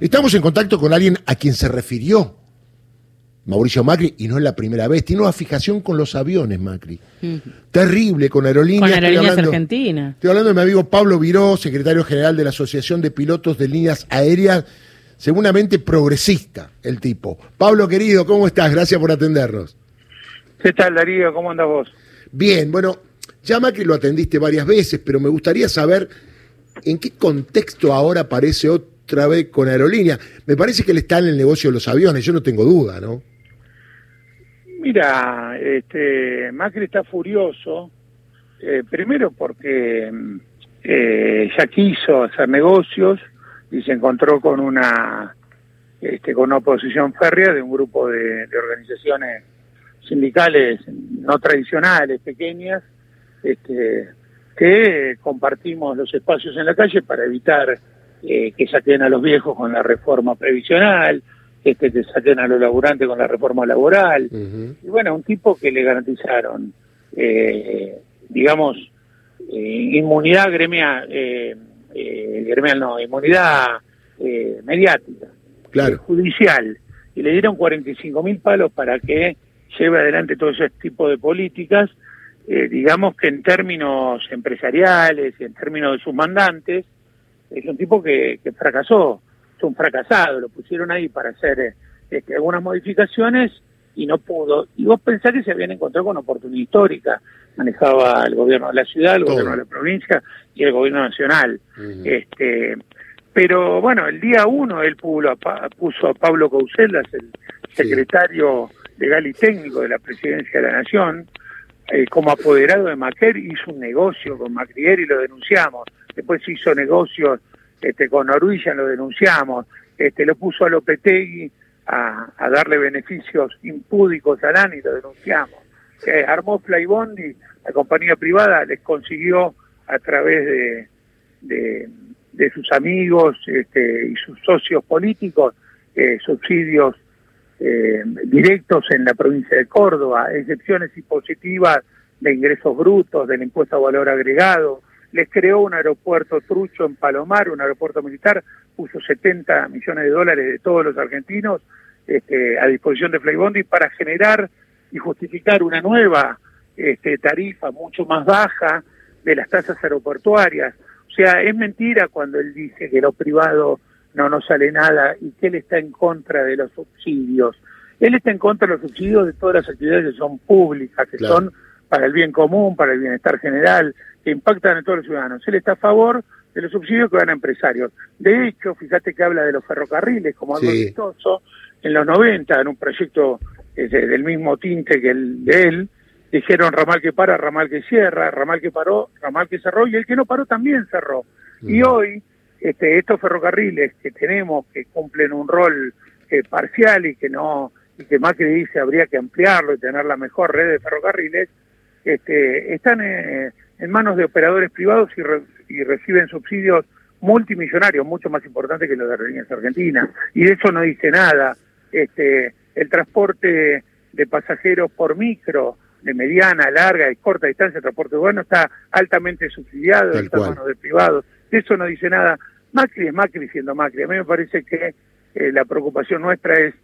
Estamos en contacto con alguien a quien se refirió Mauricio Macri, y no es la primera vez, tiene una fijación con los aviones, Macri. Terrible, con aerolíneas. Con aerolíneas argentinas. Estoy hablando de mi amigo Pablo Viró, secretario general de la Asociación de Pilotos de Líneas Aéreas, seguramente progresista el tipo. Pablo, querido, ¿cómo estás? Gracias por atendernos. ¿Qué tal, Darío? ¿Cómo andas vos? Bien, bueno, ya Macri lo atendiste varias veces, pero me gustaría saber en qué contexto ahora aparece otra vez con aerolínea. Me parece que él está en el negocio de los aviones, yo no tengo duda, ¿no? Mira, este, Macri está furioso, eh, primero porque eh, ya quiso hacer negocios y se encontró con una este, con una oposición férrea de un grupo de, organizaciones sindicales no tradicionales, pequeñas, este, que compartimos los espacios en la calle para evitar eh, que saquen a los viejos con la reforma previsional, este, que saquen a los laburantes con la reforma laboral. Y bueno, un tipo que le garantizaron, eh, digamos, eh, inmunidad gremial, eh, gremial no, inmunidad mediática, claro. judicial, y le dieron 45 mil palos para que lleve adelante todo ese tipo de políticas, digamos que en términos empresariales y en términos de sus mandantes, es un tipo que fracasó es un fracasado, lo pusieron ahí para hacer este, algunas modificaciones y no pudo. Y vos pensás que se habían encontrado con oportunidad histórica. Manejaba el gobierno de la ciudad, el gobierno de la provincia y el gobierno nacional. este Pero bueno, el día uno él puso a, puso a Pablo Couselas, el secretario legal y técnico de la presidencia de la Nación, eh, como apoderado de Macri, hizo un negocio con Macrier y lo denunciamos. Después hizo negocios este, con Oruilla lo denunciamos, este, lo puso a Lopetegui a, a darle beneficios impúdicos a Lani, lo denunciamos. Armó Flybondi, la compañía privada les consiguió a través de, de, de sus amigos este, y sus socios políticos eh, subsidios eh, directos en la provincia de Córdoba, excepciones impositivas de ingresos brutos, del impuesto a valor agregado, les creó un aeropuerto trucho en Palomar, un aeropuerto militar, puso 70 millones de dólares de todos los argentinos este, a disposición de Flybondi para generar y justificar una nueva este, tarifa mucho más baja de las tasas aeroportuarias. O sea, es mentira cuando él dice que lo privado no nos sale nada y que él está en contra de los subsidios. Él está en contra de los subsidios de todas las actividades que son públicas, que son para el bien común, para el bienestar general, que impactan en todos los ciudadanos. Él está a favor de los subsidios que van a empresarios. De hecho, fíjate que habla de los ferrocarriles como algo vistoso. En los 90, en un proyecto eh, del mismo tinte que el de él, dijeron ramal que para, ramal que cierra, ramal que paró, ramal que cerró, y el que no paró también cerró. Y hoy, este, estos ferrocarriles que tenemos, que cumplen un rol eh, parcial y que no y que Macri dice habría que ampliarlo y tener la mejor red de ferrocarriles, este, están eh, en manos de operadores privados y, reciben subsidios multimillonarios, mucho más importantes que los de Aerolíneas Argentinas. Y de eso no dice nada. Este, el transporte de pasajeros por micro, de mediana, larga y corta distancia, el transporte urbano está altamente subsidiado, está en manos de privados. De eso no dice nada. Macri es Macri siendo Macri. A mí me parece que eh, la preocupación nuestra es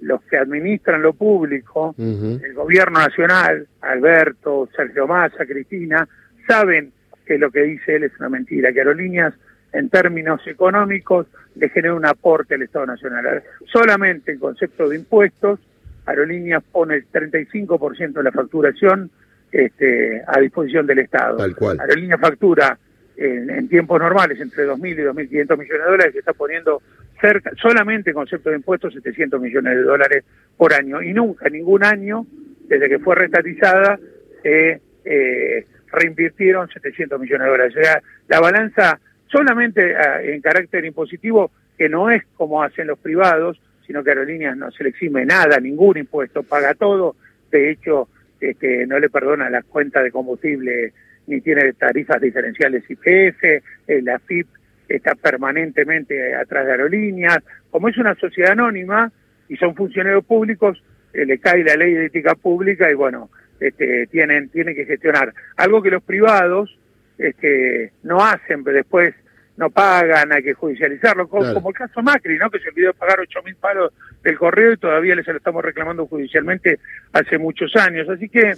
los que administran lo público, el gobierno nacional, Alberto, Sergio Massa, Cristina, saben que lo que dice él es una mentira, que Aerolíneas en términos económicos le genera un aporte al Estado Nacional. Solamente en concepto de impuestos, Aerolíneas pone el 35% de la facturación este, a disposición del Estado. Tal cual. Aerolíneas factura en, tiempos normales entre 2.000 y 2.500 millones de dólares, que está poniendo cerca, solamente en concepto de impuestos, 700 millones de dólares por año. Y nunca, ningún año, desde que fue restatizada, se eh, reinvirtieron 700 millones de dólares. O sea, la balanza solamente ah, en carácter impositivo, que no es como hacen los privados, sino que Aerolíneas no se le exime nada, ningún impuesto, paga todo. De hecho, este, no le perdona las cuentas de combustible ni tiene tarifas diferenciales IPF, eh, la FIP está permanentemente atrás de aerolíneas. Como es una sociedad anónima y son funcionarios públicos, eh, le cae la ley de ética pública y bueno, este, tienen, tienen que gestionar. Algo que los privados este, no hacen, pero después no pagan, hay que judicializarlo, como, el caso Macri, ¿no? que se olvidó pagar ocho mil palos del correo y todavía les lo estamos reclamando judicialmente hace muchos años. Así que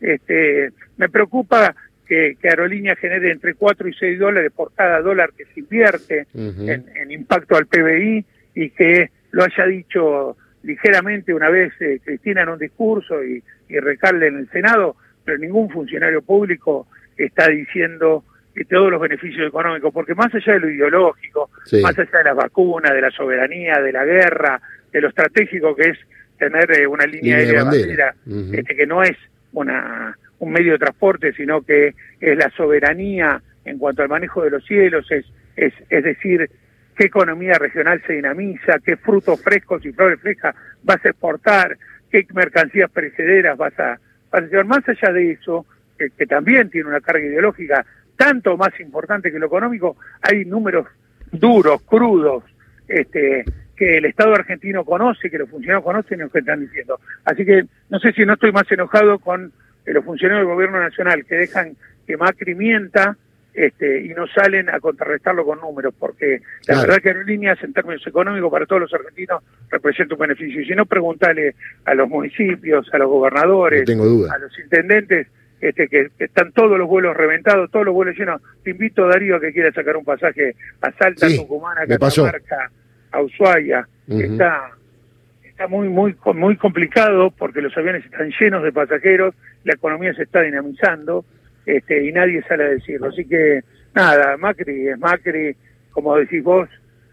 este, me preocupa que, que Aerolínea genere entre 4 y 6 dólares por cada dólar que se invierte en, impacto al PBI y que lo haya dicho ligeramente una vez eh, Cristina en un discurso y, y Recalde en el Senado, pero ningún funcionario público está diciendo que todos los beneficios económicos, porque más allá de lo ideológico, más allá de las vacunas, de la soberanía, de la guerra, de lo estratégico que es tener eh, una línea, de bandera, este, que no es una un medio de transporte, sino que es la soberanía en cuanto al manejo de los cielos, es, es, es decir, qué economía regional se dinamiza, qué frutos frescos y flores frescas vas a exportar, qué mercancías perecederas vas a, vas. Más allá de eso, que, también tiene una carga ideológica tanto más importante que lo económico, hay números duros, crudos, este, que el Estado argentino conoce, que los funcionarios conocen y que están diciendo. Así que no sé si no estoy más enojado con los funcionarios del gobierno nacional que dejan que Macri mienta este, y no salen a contrarrestarlo con números, porque la verdad que aerolíneas en términos económicos para todos los argentinos representa un beneficio. Y si no, preguntarle a los municipios, a los gobernadores, a los intendentes, este, que, están todos los vuelos reventados, todos los vuelos llenos. Te invito, Darío, a que quiera sacar un pasaje a Salta, sí, Tucumán, a Catamarca, a Ushuaia. Está está muy muy muy complicado porque los aviones están llenos de pasajeros, la economía se está dinamizando este, y nadie sale a decirlo. Así que nada, Macri es Macri, como decís vos,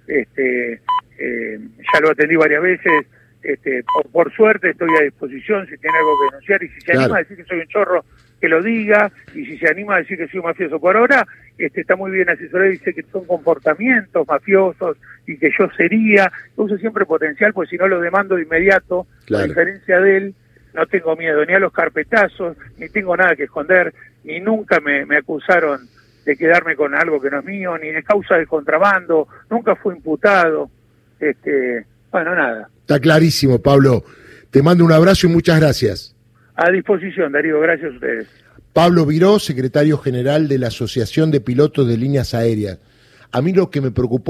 este, eh, ya lo atendí varias veces, este, por, suerte estoy a disposición si tiene algo que denunciar y si se anima a decir que soy un chorro, que lo diga, y si se anima a decir que soy un mafioso. Por ahora este, está muy bien asesorado y dice que son comportamientos mafiosos y que yo sería, uso siempre potencial, pues si no lo demando de inmediato, a diferencia de él, no tengo miedo ni a los carpetazos, ni tengo nada que esconder, ni nunca me, me acusaron de quedarme con algo que no es mío, ni de causa de contrabando, nunca fui imputado, este, bueno, nada. Está clarísimo, Pablo. Te mando un abrazo y muchas gracias. A disposición, Darío, gracias a ustedes. Pablo Viró, secretario general de la Asociación de Pilotos de Líneas Aéreas. A mí lo que me preocupó